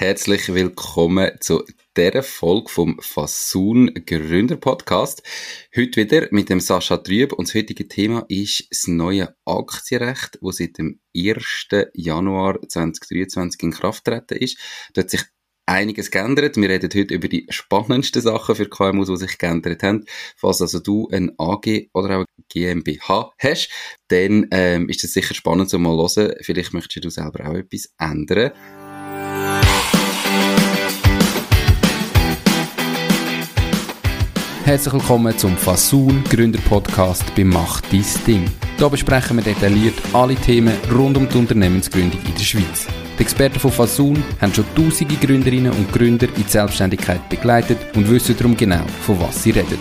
herzlich willkommen zu dieser Folge vom Fasun Gründer Podcast. Heute wieder mit dem Sascha Trüb und das heutige Thema ist das neue Aktienrecht, das seit dem 1. Januar 2023 in Kraft treten ist. Da hat sich einiges geändert. Wir reden heute über die spannendsten Sachen für KMUs, die sich geändert haben. Falls also du ein AG oder auch GmbH hast, dann ähm, ist es sicher spannend zu mal hören. Vielleicht möchtest du selber auch etwas ändern. Herzlich willkommen zum Fasun Gründer Podcast bei Mach dein Ding. Hier besprechen wir detailliert alle Themen rund um die Unternehmensgründung in der Schweiz. Die Experten von Fasun haben schon tausende Gründerinnen und Gründer in die Selbstständigkeit begleitet und wissen darum genau, von was sie reden.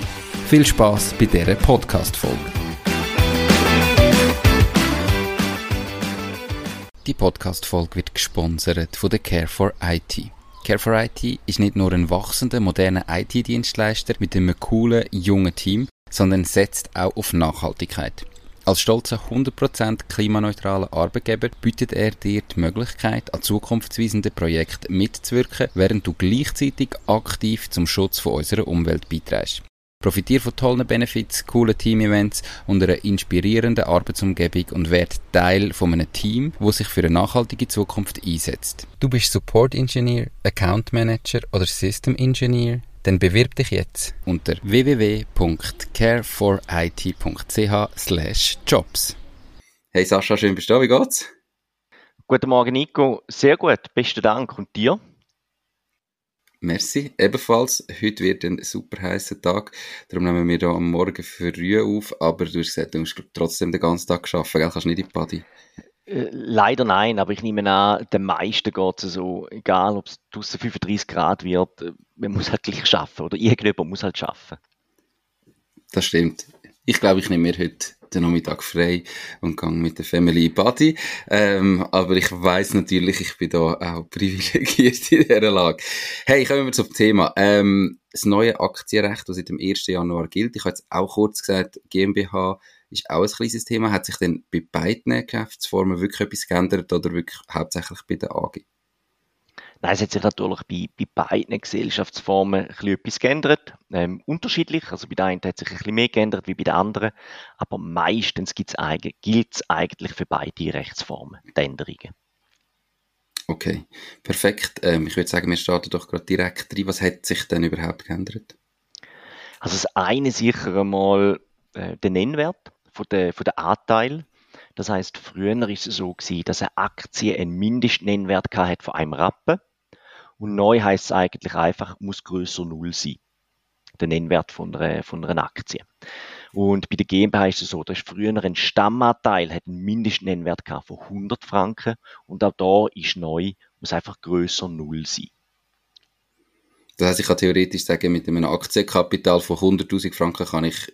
Viel Spaß bei dieser Podcast-Folge. Die Podcast-Folge wird gesponsert von der Care for IT. Care for IT ist nicht nur ein wachsender, moderner IT-Dienstleister mit einem coolen, jungen Team, sondern setzt auch auf Nachhaltigkeit. Als stolzer 100% klimaneutraler Arbeitgeber bietet er dir die Möglichkeit, an zukunftsweisenden Projekten mitzuwirken, während du gleichzeitig aktiv zum Schutz von unserer Umwelt beiträgst. Profitier von tollen Benefits, coolen Team-Events und einer inspirierenden Arbeitsumgebung und werd Teil von einem Team, wo sich für eine nachhaltige Zukunft einsetzt. Du bist Support Engineer, Account Manager oder System Engineer? Dann bewirb dich jetzt unter www.careforit.ch/jobs. Hey Sascha, schön bist du da. Wie geht's? Guten Morgen, Nico. Sehr gut. Besten Dank. Und dir? Merci. Ebenfalls. Heute wird ein super heißer Tag. Darum nehmen wir hier am Morgen früh auf. Aber du hast gesagt, du musst trotzdem den ganzen Tag arbeiten. Gell? Kannst nicht in die Party. Äh, leider nein, aber ich nehme an, den meisten geht es so, egal ob es draußen 35 Grad wird, äh, man muss halt gleich schaffen oder irgendjemand muss halt schaffen. Das stimmt. Ich glaube, ich nehme mir heute den Nachmittag frei und gehe mit der Family Party. Ähm, aber ich weiß natürlich, ich bin da auch privilegiert in dieser Lage. Hey, kommen wir zum Thema. Ähm, das neue Aktienrecht, das seit dem 1. Januar gilt. Ich habe jetzt auch kurz gesagt, GmbH ist auch ein kleines Thema. Hat sich denn bei beiden Geschäftsformen wirklich etwas geändert oder wirklich hauptsächlich bei der AG? Nein, es hat sich natürlich bei, bei beiden Gesellschaftsformen ein bisschen etwas geändert. Ähm, unterschiedlich, also bei der einen hat sich ein bisschen mehr geändert wie bei der anderen, aber meistens gilt es eigentlich für beide Rechtsformen, die Änderungen. Okay, perfekt. Ähm, ich würde sagen, wir starten doch gerade direkt rein. Was hat sich denn überhaupt geändert? Also das eine sicher einmal äh, der Nennwert von der, von der Anteil. Das heißt, früher ist es so gewesen, dass eine Aktie einen Mindestnennwert hat von einem Rappen. Und neu heißt es eigentlich einfach, muss größer Null sein. Der Nennwert von einer, von einer Aktie. Und bei der GmbH ist es so, dass früher ein Stammanteil hat einen Mindestnennwert von 100 Franken und auch da ist neu, muss einfach größer Null sein. Das heißt, ich kann theoretisch sagen, mit einem Aktienkapital von 100.000 Franken kann ich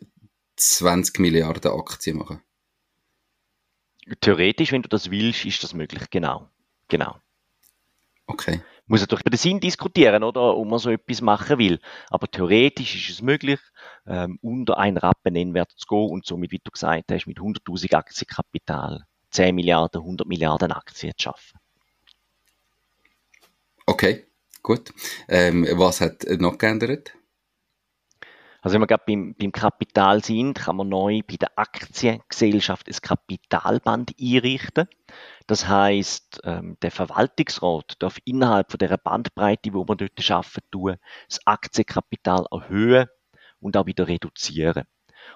20 Milliarden Aktien machen. Theoretisch, wenn du das willst, ist das möglich. Genau. Genau. Okay. Muss natürlich über den Sinn diskutieren, oder, ob man so etwas machen will. Aber theoretisch ist es möglich, ähm, unter einen Rappen Nennwert zu gehen und somit, wie du gesagt hast, mit 100.000 Aktienkapital 10 Milliarden, 100 Milliarden Aktien zu schaffen. Okay, gut. Ähm, was hat noch geändert? Also wenn wir gerade beim, beim Kapital sind, kann man neu bei der Aktiengesellschaft ein Kapitalband einrichten. Das heißt, ähm, der Verwaltungsrat darf innerhalb von der Bandbreite, wo man dort schaffen tun, das Aktienkapital erhöhen und auch wieder reduzieren.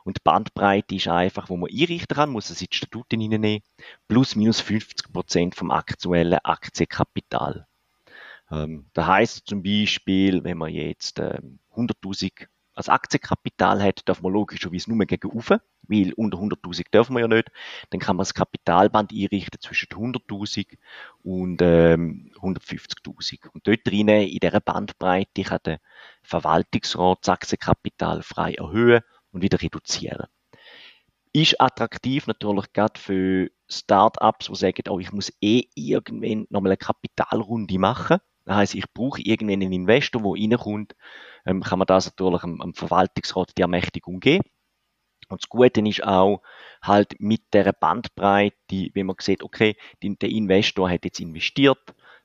Und die Bandbreite ist einfach, wo man einrichten kann, muss es in die Statuten hineinnehmen, plus minus 50 Prozent vom aktuellen Aktienkapital. Ähm, da heißt zum Beispiel, wenn man jetzt ähm, 100.000 als Aktienkapital hat, darf man logischerweise nur gegen rauf, weil unter 100.000 dürfen wir ja nicht. Dann kann man das Kapitalband einrichten zwischen 100.000 und ähm, 150.000. Und dort drinnen, in dieser Bandbreite, kann der Verwaltungsrat das Aktienkapital frei erhöhen und wieder reduzieren. Ist attraktiv natürlich gerade für Startups, die sagen, oh, ich muss eh irgendwann nochmal eine Kapitalrunde machen. Das heisst, ich brauche irgendwann einen Investor, der reinkommt ähm, kann man das natürlich am, am Verwaltungsrat die Ermächtigung geben. Und das Gute ist auch, halt mit der Bandbreite, wenn man sieht, okay, der Investor hat jetzt investiert,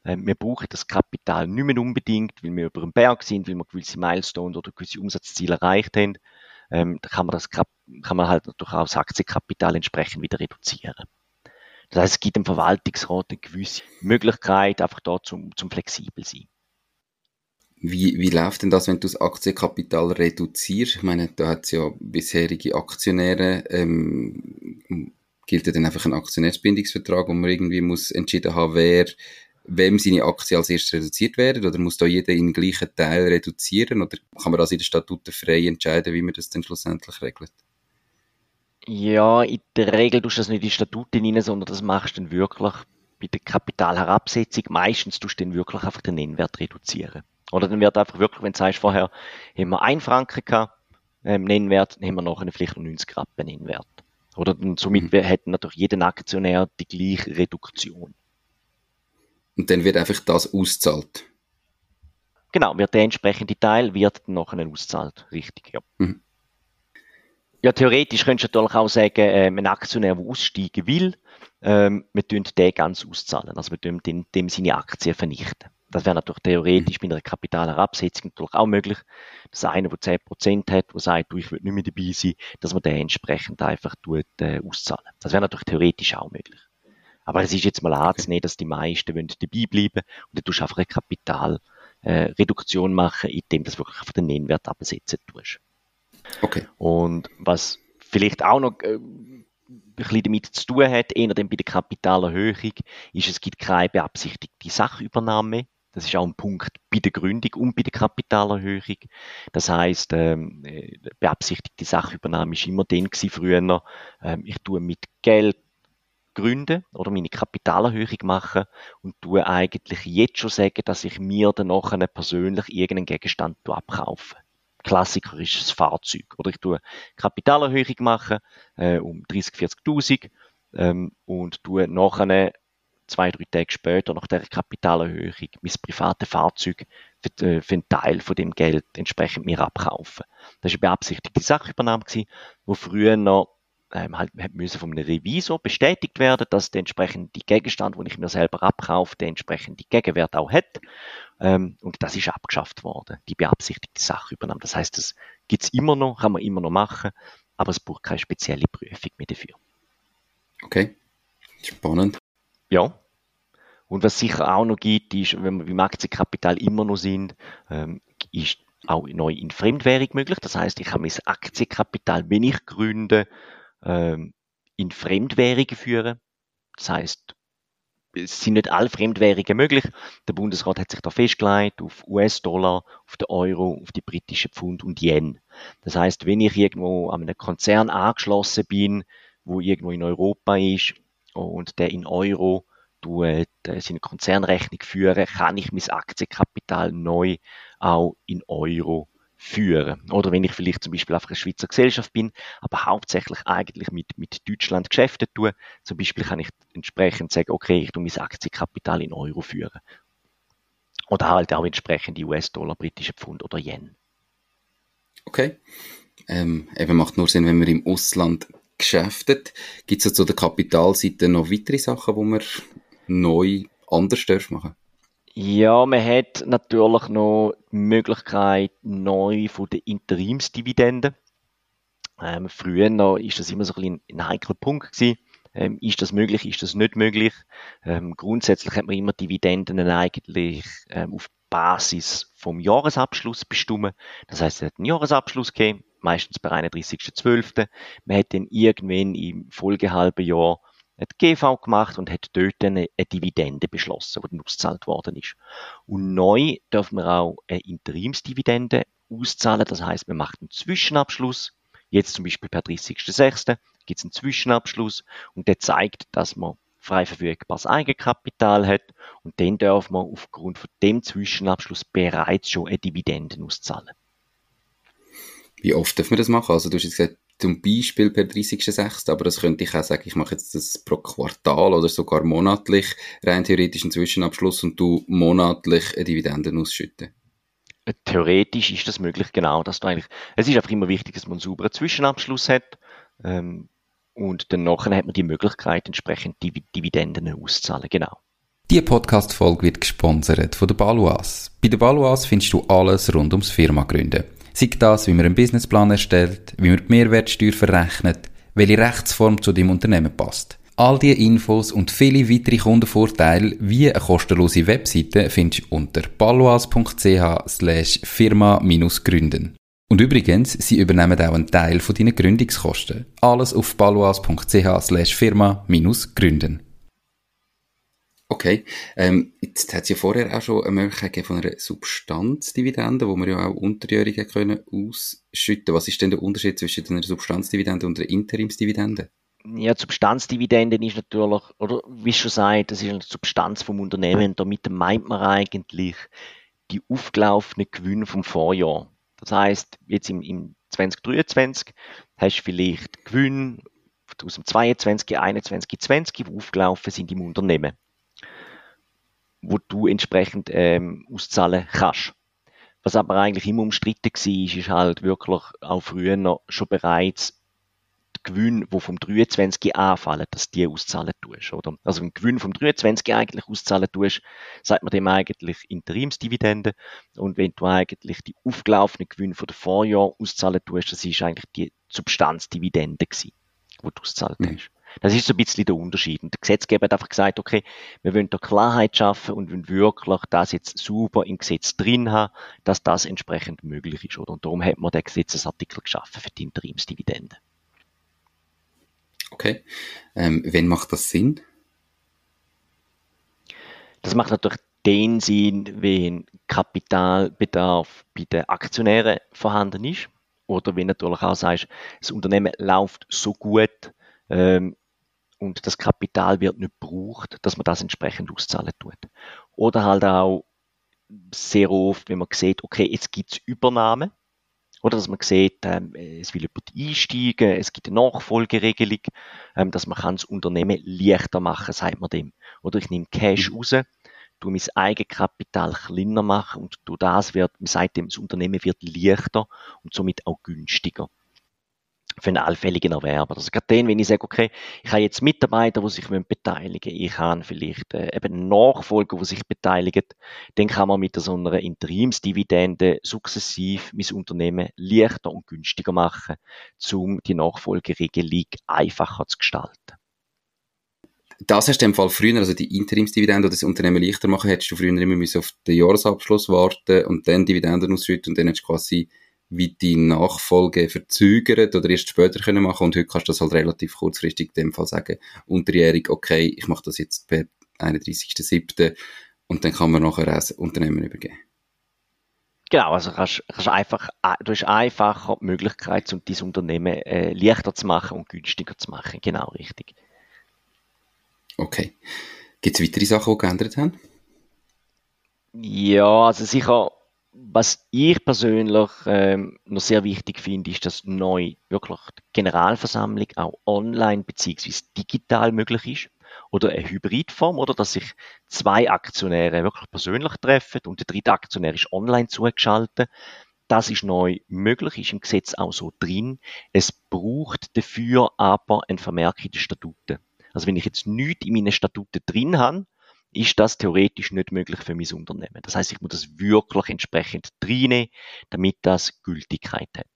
äh, wir brauchen das Kapital nicht mehr unbedingt, weil wir über einen Berg sind, weil wir gewisse Milestones oder gewisse Umsatzziele erreicht haben. Ähm, da kann man, das, kann man halt natürlich auch das Aktienkapital entsprechend wieder reduzieren. Das heißt, es gibt dem Verwaltungsrat eine gewisse Möglichkeit, einfach da zum, zum flexibel sein. Wie, wie läuft denn das, wenn du das Aktienkapital reduzierst? Ich meine, da hat es ja bisherige Aktionäre, ähm, gilt ja dann einfach ein Aktionärsbindungsvertrag, wo man irgendwie muss entschieden haben, wer, wem seine Aktien als erstes reduziert werden, oder muss da jeder in den gleichen Teil reduzieren, oder kann man das in den Statuten frei entscheiden, wie man das dann schlussendlich regelt? Ja, in der Regel tust du das nicht in die Statuten rein, sondern das machst du dann wirklich bei der Kapitalherabsetzung. Meistens tust du dann wirklich einfach den Nennwert reduzieren. Oder dann wird einfach wirklich, wenn du sagst, vorher haben wir 1 Franken gehabt, ähm, Nennwert, dann haben wir nachher vielleicht noch 90 Rappen Nennwert. Oder dann, somit mhm. hätten natürlich jeden Aktionär die gleiche Reduktion. Und dann wird einfach das auszahlt. Genau, wird der entsprechende Teil wird dann nachher auszahlt. Richtig, ja. Mhm. Ja, theoretisch könntest du natürlich auch sagen, ähm, ein Aktionär, der aussteigen will, ähm, wir tun den ganz auszahlen. Also wir tun dem, dem seine Aktien vernichten. Das wäre natürlich theoretisch mhm. mit einer Kapitalherabsetzung natürlich auch möglich, dass einer, der 10% hat, der sagt, du, ich will nicht mehr dabei sein, dass man den entsprechend einfach tut, äh, auszahlen. Das wäre natürlich theoretisch auch möglich. Aber es ist jetzt mal anzunehmen, dass die meisten wollen dabei bleiben und dann tust du einfach eine Kapitalreduktion äh, machen, indem du wirklich auf den Nennwert absetzen tust. Okay. Und was vielleicht auch noch äh, ein bisschen damit zu tun hat, eher dann bei der Kapitalerhöhung, ist, es gibt keine beabsichtigte Sachübernahme das ist auch ein Punkt bei der Gründung und bei der Kapitalerhöhung. Das heißt, ähm, äh, beabsichtigte Sachübernahme ist immer gewesen früher. Ähm, ich tue mit Geld gründen oder meine Kapitalerhöhung machen und tue eigentlich jetzt schon sagen, dass ich mir dann nachher persönlich irgendeinen Gegenstand abkaufe. Klassiker ist das Fahrzeug. Oder ich tue Kapitalerhöhung machen äh, um 30, 40.000 ähm, und tue nachher zwei, drei Tage später, nach der Kapitalerhöhung, mein privates Fahrzeug für, äh, für einen Teil von dem Geld entsprechend mir abkaufen. Das war eine beabsichtigte Sachübernahme, gewesen, wo früher noch ähm, halt müssen von einem Revisor bestätigt werden, dass der entsprechende Gegenstand, den ich mir selber abkaufe, der entsprechende Gegenwert auch hat. Ähm, und das ist abgeschafft worden, die beabsichtigte Sachübernahme. Das heißt, das gibt's immer noch, kann man immer noch machen, aber es braucht keine spezielle Prüfung mehr dafür. Okay, spannend. Ja. Und was sicher auch noch gibt, ist, wenn wir beim Aktienkapital immer noch sind, ähm, ist auch neu in Fremdwährung möglich. Das heißt, ich habe mein Aktienkapital, wenn ich gründe, ähm, in Fremdwährungen führen. Das heißt, es sind nicht alle Fremdwährungen möglich. Der Bundesrat hat sich da festgelegt auf US-Dollar, auf den Euro, auf die britische Pfund und Yen. Das heißt, wenn ich irgendwo an einen Konzern angeschlossen bin, wo irgendwo in Europa ist und der in Euro tut, äh, seine Konzernrechnung führen, kann ich mein Aktienkapital neu auch in Euro führen. Oder wenn ich vielleicht zum Beispiel auf einer Schweizer Gesellschaft bin, aber hauptsächlich eigentlich mit, mit Deutschland Geschäfte tue, zum Beispiel kann ich entsprechend sagen, okay, ich tue mein Aktienkapital in Euro führen. Oder halt auch entsprechend die US-Dollar, britische Pfund oder Yen. Okay. Ähm, eben macht nur Sinn, wenn man im Ausland geschäftet. Gibt es zu der Kapitalseite noch weitere Sachen, wo man neu anders machen ja, man hat natürlich noch die Möglichkeit neu von der Interimsdividende. Ähm, früher noch ist das immer so ein, ein heikler Punkt gewesen. Ähm, ist das möglich, ist das nicht möglich? Ähm, grundsätzlich hat man immer Dividenden eigentlich ähm, auf Basis vom Jahresabschluss bestimmen. Das heißt, es hat einen Jahresabschluss gegeben, meistens per 31.12. Man hat dann irgendwann im folgehalben Jahr hat GV gemacht und hat dort eine, eine Dividende beschlossen, die dann ausgezahlt worden ist. Und neu dürfen wir auch eine Interimsdividende auszahlen. Das heißt, man macht einen Zwischenabschluss. Jetzt zum Beispiel per 30.06. gibt es einen Zwischenabschluss und der zeigt, dass man frei verfügbares Eigenkapital hat und dann darf man aufgrund von dem Zwischenabschluss bereits schon eine Dividende auszahlen. Wie oft dürfen wir das machen? Also du hast jetzt gesagt, zum Beispiel per 30.06., aber das könnte ich auch sagen, ich mache jetzt das pro Quartal oder sogar monatlich, rein theoretisch einen Zwischenabschluss und du monatlich eine Dividenden ausschütten. Theoretisch ist das möglich, genau, dass du eigentlich, es ist einfach immer wichtig, dass man einen sauberen Zwischenabschluss hat, ähm, und dann nachher hat man die Möglichkeit, entsprechend Dividenden auszuzahlen, genau. Diese Podcast-Folge wird gesponsert von der Baluas. Bei der Baluas findest du alles rund ums Firma gründen. Sei das, wie man einen Businessplan erstellt, wie man die Mehrwertsteuer verrechnet, welche Rechtsform zu deinem Unternehmen passt. All diese Infos und viele weitere Kundenvorteile wie eine kostenlose Webseite findest du unter baluas.ch slash firma-gründen. Und übrigens, sie übernehmen auch einen Teil von deinen Gründungskosten. Alles auf baluas.ch slash firma-gründen. Okay, ähm, jetzt hat es ja vorher auch schon eine Möglichkeit von einer Substanzdividende, wo man ja auch Unterjährige können ausschütten. Was ist denn der Unterschied zwischen einer Substanzdividende und einer Interimsdividende? Ja, Substanzdividende ist natürlich, oder wie schon sagt, das ist eine Substanz vom Unternehmen. Damit meint man eigentlich die aufgelaufenen Gewinne vom Vorjahr. Das heißt, jetzt im, im 2023 hast du vielleicht Gewinne aus dem 22, 21, 20, die aufgelaufen sind im Unternehmen wo du entsprechend ähm, auszahlen kannst. Was aber eigentlich immer umstritten war, ist halt wirklich auch früher noch schon bereits die Gewinne, die vom 23 anfallen, dass die auszahlen tust, oder? Also wenn Gewinn vom 23 eigentlich auszahlen tust, sagt man dem eigentlich Interimsdividende. Und wenn du eigentlich die aufgelaufenen Gewinne von der Vorjahr auszahlen tust, das ist eigentlich die Substanzdividende gewesen, die du auszahlt mhm. hast. Das ist so ein bisschen der Unterschied. Und der Gesetzgeber hat einfach gesagt, okay, wir wollen da Klarheit schaffen und wollen wirklich das jetzt super im Gesetz drin haben, dass das entsprechend möglich ist. Oder? Und darum hat man den Gesetzesartikel geschaffen für die Interimsdividende. Okay. Ähm, wenn macht das Sinn? Das macht natürlich den Sinn, wenn Kapitalbedarf bei den Aktionären vorhanden ist. Oder wenn natürlich auch sagst, das Unternehmen läuft so gut, ähm, und das Kapital wird nicht gebraucht, dass man das entsprechend auszahlen tut. Oder halt auch sehr oft, wenn man sieht, okay, jetzt gibt es Übernahme, oder dass man sieht, ähm, es will jemand einsteigen, es gibt eine Nachfolgeregelung, ähm, dass man kann das Unternehmen leichter machen, sagt man dem. Oder ich nehme Cash mhm. raus, tu mein Eigenkapital kleiner machen und du das wird, man sagt dem, das Unternehmen wird leichter und somit auch günstiger für einen allfälligen Erwerber. Also gerade den, wenn ich sage, okay, ich habe jetzt Mitarbeiter, die sich beteiligen ich habe vielleicht äh, eben Nachfolger, die sich beteiligen, dann kann man mit so einer Interimsdividende sukzessiv mein Unternehmen leichter und günstiger machen, um die Nachfolgeregelung einfacher zu gestalten. Das hast du im Fall früher, also die Interimsdividende oder das Unternehmen leichter machen, hättest du früher immer auf den Jahresabschluss warten und dann Dividenden ausschütten und dann hättest du quasi wie die Nachfolge verzögert oder erst später können machen und heute kannst du das halt relativ kurzfristig in dem Fall sagen, unterjährig, okay, ich mache das jetzt per 31.07. und dann kann man nachher ein Unternehmen übergeben. Genau, also kannst, kannst einfach, du hast einfacher die Möglichkeit, um dein Unternehmen äh, leichter zu machen und günstiger zu machen. Genau, richtig. Okay. Gibt es weitere Sachen, die geändert haben? Ja, also sicher was ich persönlich ähm, noch sehr wichtig finde, ist, dass neu wirklich die Generalversammlung auch online bzw. digital möglich ist oder eine Hybridform oder dass sich zwei Aktionäre wirklich persönlich treffen und der dritte Aktionär ist online zugeschaltet. Das ist neu möglich, ist im Gesetz auch so drin. Es braucht dafür aber ein Vermerk in den Statuten. Also wenn ich jetzt nichts in meinen Statuten drin habe, ist das theoretisch nicht möglich für mein Unternehmen. Das heißt, ich muss das wirklich entsprechend reinnehmen, damit das Gültigkeit hat.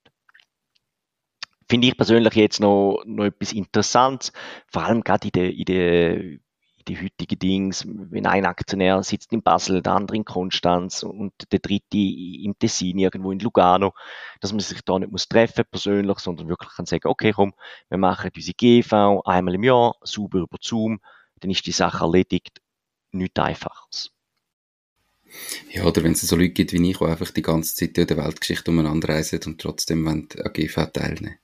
Finde ich persönlich jetzt noch, noch etwas Interessantes, vor allem gerade in der, in der die heutigen Dings, wenn ein Aktionär sitzt in Basel, der andere in Konstanz und der dritte im Tessin, irgendwo in Lugano, dass man sich da nicht muss treffen persönlich, sondern wirklich kann sagen, okay, komm, wir machen unsere GV einmal im Jahr, sauber über Zoom, dann ist die Sache erledigt nichts Einfaches. Ja, oder wenn es so Leute gibt wie ich, die einfach die ganze Zeit in der Weltgeschichte umeinander reisen und trotzdem an GV teilnehmen.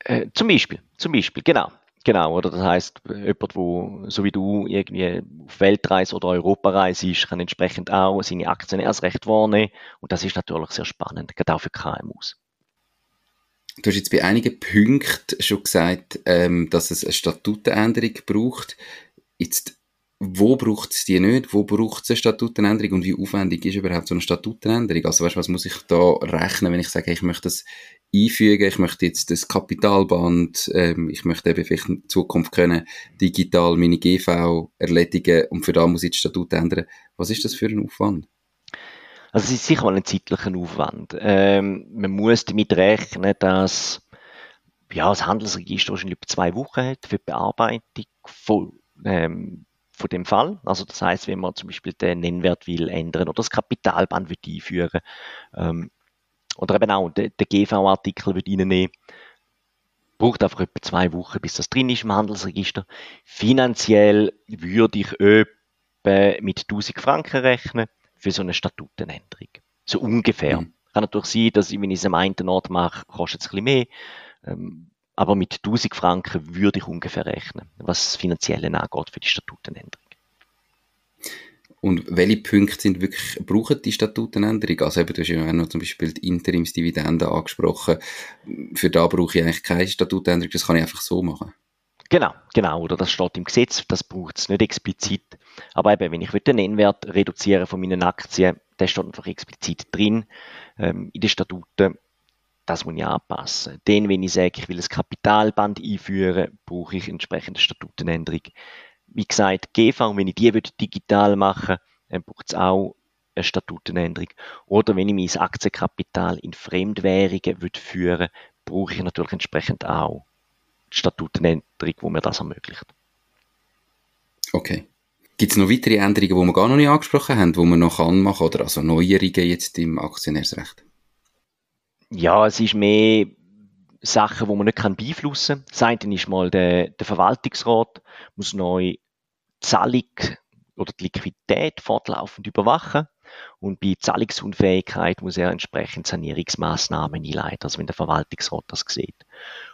Äh, zum Beispiel, zum Beispiel, genau. Genau, oder das heißt, jemand, wo so wie du irgendwie auf Weltreise oder Europareise ist, kann entsprechend auch seine Aktionärsrecht wahrnehmen und das ist natürlich sehr spannend, gerade auch für KMUs. Du hast jetzt bei einigen Punkten schon gesagt, ähm, dass es eine Statutenänderung braucht. Jetzt wo braucht es die nicht, wo braucht es eine Statutenänderung und wie aufwendig ist überhaupt so eine Statutenänderung? Also weißt, was muss ich da rechnen, wenn ich sage, ich möchte das einfügen, ich möchte jetzt das Kapitalband, ähm, ich möchte eben vielleicht in Zukunft können digital meine GV erledigen und für da muss ich das Statut ändern. Was ist das für ein Aufwand? Also es ist sicher mal ein zeitlicher Aufwand. Ähm, man muss damit rechnen, dass ja, das Handelsregister wahrscheinlich über zwei Wochen hat für die Bearbeitung von, ähm, von dem Fall. Also das heißt, wenn man zum Beispiel den Nennwert will ändern oder das Kapitalband will einführen ähm, oder eben auch den, den GV-Artikel will reinnehmen, braucht einfach etwa zwei Wochen, bis das drin ist im Handelsregister. Finanziell würde ich etwa mit 1000 Franken rechnen für so eine Statutenänderung. So ungefähr. Mhm. Kann natürlich sein, dass ich, wenn ich es am einen Ort mache, kostet es ein bisschen mehr. Ähm, aber mit 1000 Franken würde ich ungefähr rechnen, was das Finanzielle angeht für die Statutenänderung. Und welche Punkte sind wirklich, brauchen die Statutenänderung? Also eben, du hast ja auch noch zum Beispiel die Interimsdividende angesprochen. Für da brauche ich eigentlich keine Statutänderung, das kann ich einfach so machen. Genau, genau, oder das steht im Gesetz, das braucht es nicht explizit. Aber eben, wenn ich den Nennwert reduzieren von meinen Aktien, der steht einfach explizit drin ähm, in den Statuten das muss ich anpassen. Dann, wenn ich sage, ich will ein Kapitalband einführen, brauche ich entsprechende Statutenänderung. Wie gesagt, GV, wenn ich die digital machen dann braucht es auch eine Statutenänderung. Oder wenn ich mein Aktienkapital in Fremdwährungen will führen brauche ich natürlich entsprechend auch die Statutenänderung, die mir das ermöglicht. Okay. Gibt es noch weitere Änderungen, die wir gar noch nicht angesprochen haben, die man noch anmachen kann, oder also Neuerungen jetzt im Aktionärsrecht? Ja, es ist mehr Sachen, die man nicht beeinflussen kann. Das eine ist mal, der, der Verwaltungsrat muss neu Zahlung oder die Liquidität fortlaufend überwachen. Und bei Zahlungsunfähigkeit muss er entsprechend Sanierungsmaßnahmen einleiten, also wenn der Verwaltungsrat das sieht.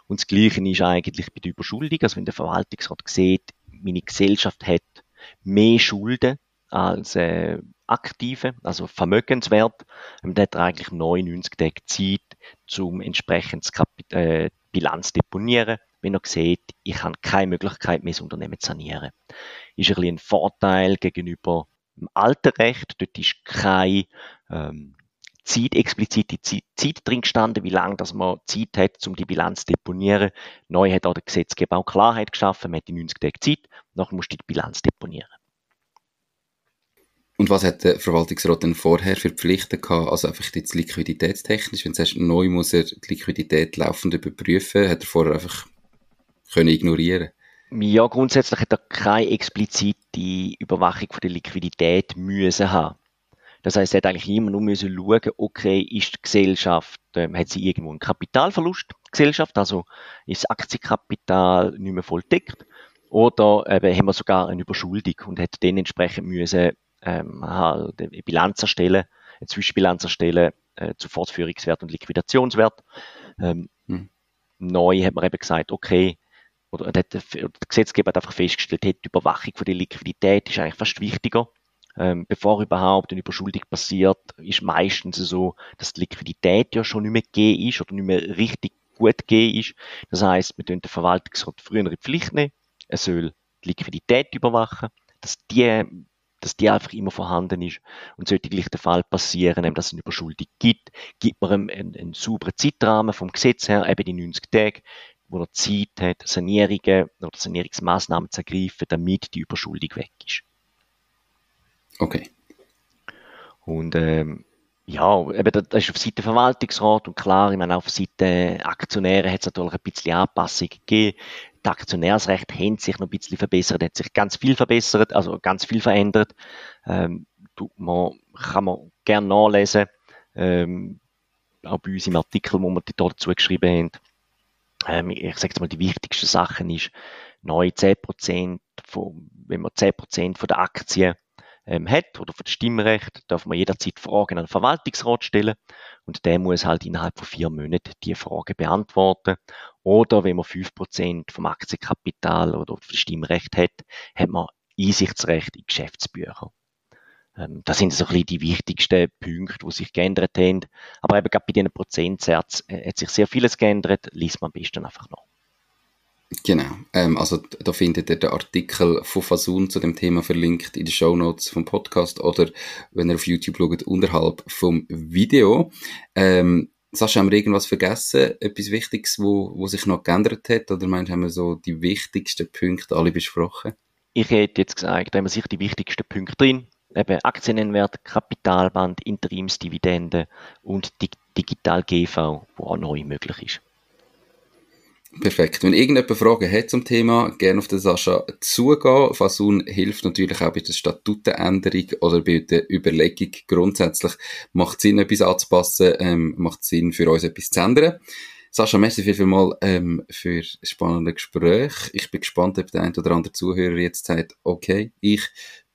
Und das Gleiche ist eigentlich bei der Überschuldung, also wenn der Verwaltungsrat sieht, meine Gesellschaft hat mehr Schulden als äh, Aktive, also Vermögenswert, der hat eigentlich 99 Tage Zeit, zum entsprechend äh, Bilanz deponieren, wenn er sieht, ich habe keine Möglichkeit mehr, das Unternehmen zu sanieren. Ist ein, bisschen ein Vorteil gegenüber dem alten Recht. Dort ist keine ähm, Zeit, explizite Zeit, Zeit drin gestanden, wie lange dass man Zeit hat, um die Bilanz zu deponieren. Neu hat auch der Gesetzgeber auch Klarheit geschaffen, man hat die 90 Tage Zeit, nachher musst du die Bilanz deponieren. Und was hat der Verwaltungsrat denn vorher für Pflichten gehabt? Also einfach jetzt liquiditätstechnisch, wenn du sagst, neu muss er die Liquidität laufend überprüfen, hat er vorher einfach können ignorieren Ja, grundsätzlich hat er keine explizite Überwachung von der Liquidität müssen haben. Das heißt, er hat eigentlich immer nur müssen schauen, okay, ist die Gesellschaft, äh, hat sie irgendwo einen Kapitalverlust, Gesellschaft, also ist das Aktienkapital nicht mehr voll deckt, oder eben haben wir sogar eine Überschuldung und hat dann entsprechend müssen ähm, halt eine Bilanz erstellen, eine Zwischenbilanz erstellen äh, zu Fortführungswert und Liquidationswert. Ähm, hm. Neu hat man eben gesagt, okay, oder der, der Gesetzgeber hat einfach festgestellt, die Überwachung von der Liquidität ist eigentlich fast wichtiger. Ähm, bevor überhaupt eine Überschuldung passiert, ist meistens so, dass die Liquidität ja schon nicht mehr gegeben ist oder nicht mehr richtig gut gegeben ist. Das heißt, wir den Verwaltungsrat früher in Pflicht nehmen. Er soll die Liquidität überwachen, dass die dass die einfach immer vorhanden ist. Und sollte gleich der Fall passieren, dass es eine Überschuldung gibt, gibt man einen, einen, einen sauberen Zeitrahmen vom Gesetz her, eben die 90 Tage, wo er Zeit hat, Sanierungen oder Sanierungsmaßnahmen zu ergreifen, damit die Überschuldung weg ist. Okay. Und ähm, ja, eben das ist auf Seite Verwaltungsrat und klar, ich meine, auf Seite Aktionäre hat es natürlich ein bisschen Anpassungen gegeben. Das Aktionärsrecht hat sich noch ein bisschen verbessert, hat sich ganz viel verbessert, also ganz viel verändert. Ähm, man, kann man gerne nachlesen, ähm, auch bei uns im Artikel, wo wir dazu geschrieben haben. Ähm, ich sage jetzt mal, die wichtigsten Sachen ist, neu 10% von, wenn man 10% von der Aktien ähm, hat oder für das Stimmrecht, darf man jederzeit Fragen an den Verwaltungsrat stellen und der muss halt innerhalb von vier Monaten die Frage beantworten. Oder wenn man fünf Prozent vom Aktienkapital oder vom Stimmrecht hat, hat man Einsichtsrecht in Geschäftsbücher. Ähm, das sind so ein bisschen die wichtigsten Punkte, die sich geändert haben. Aber eben gerade bei diesen Prozentsätzen äh, hat sich sehr vieles geändert, liest man am besten einfach noch. Genau, ähm, also da findet ihr den Artikel von Fasun zu dem Thema verlinkt in den Show Notes vom Podcast oder wenn ihr auf YouTube schaut, unterhalb vom Video. Ähm, Sascha, haben wir irgendwas vergessen? Etwas Wichtiges, wo, wo sich noch geändert hat? Oder meinst du, haben wir so die wichtigsten Punkte alle besprochen? Ich hätte jetzt gesagt, da haben wir sicher die wichtigsten Punkte drin. Eben Aktiennennwert, Kapitalband, Interimsdividende und die Digital GV, wo auch neu möglich ist. Perfekt. Wenn irgendjemand Fragen hat zum Thema, gerne auf den Sascha zugehen. Fasun hilft natürlich auch bei der Statutenänderung oder bei der Überlegung. Grundsätzlich macht Sinn, etwas anzupassen, ähm, macht Sinn, für uns etwas zu ändern. Sascha, merci viel, viel mal ähm, für spannende Gespräch. Ich bin gespannt, ob der ein oder andere Zuhörer jetzt sagt, okay, ich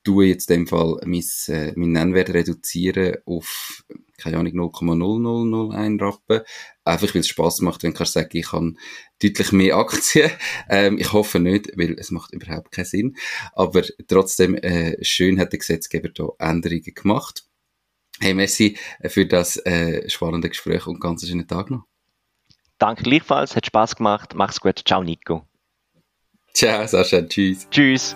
tue jetzt in dem Fall mein, äh, mein Nennwert reduzieren auf, keine Ahnung, 0,0001 Rappen. Einfach weil es Spass macht, wenn kannst sagen, ich habe deutlich mehr Aktien. Ähm, ich hoffe nicht, weil es macht überhaupt keinen Sinn. Aber trotzdem, äh, schön hat der Gesetzgeber da Änderungen gemacht. Hey, merci für das äh, spannende Gespräch und ganz schönen Tag noch. Danke gleichfalls, hat Spaß gemacht. Mach's gut. Ciao, Nico. Ciao, Sascha. Tschüss. Tschüss.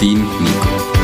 dein Nico.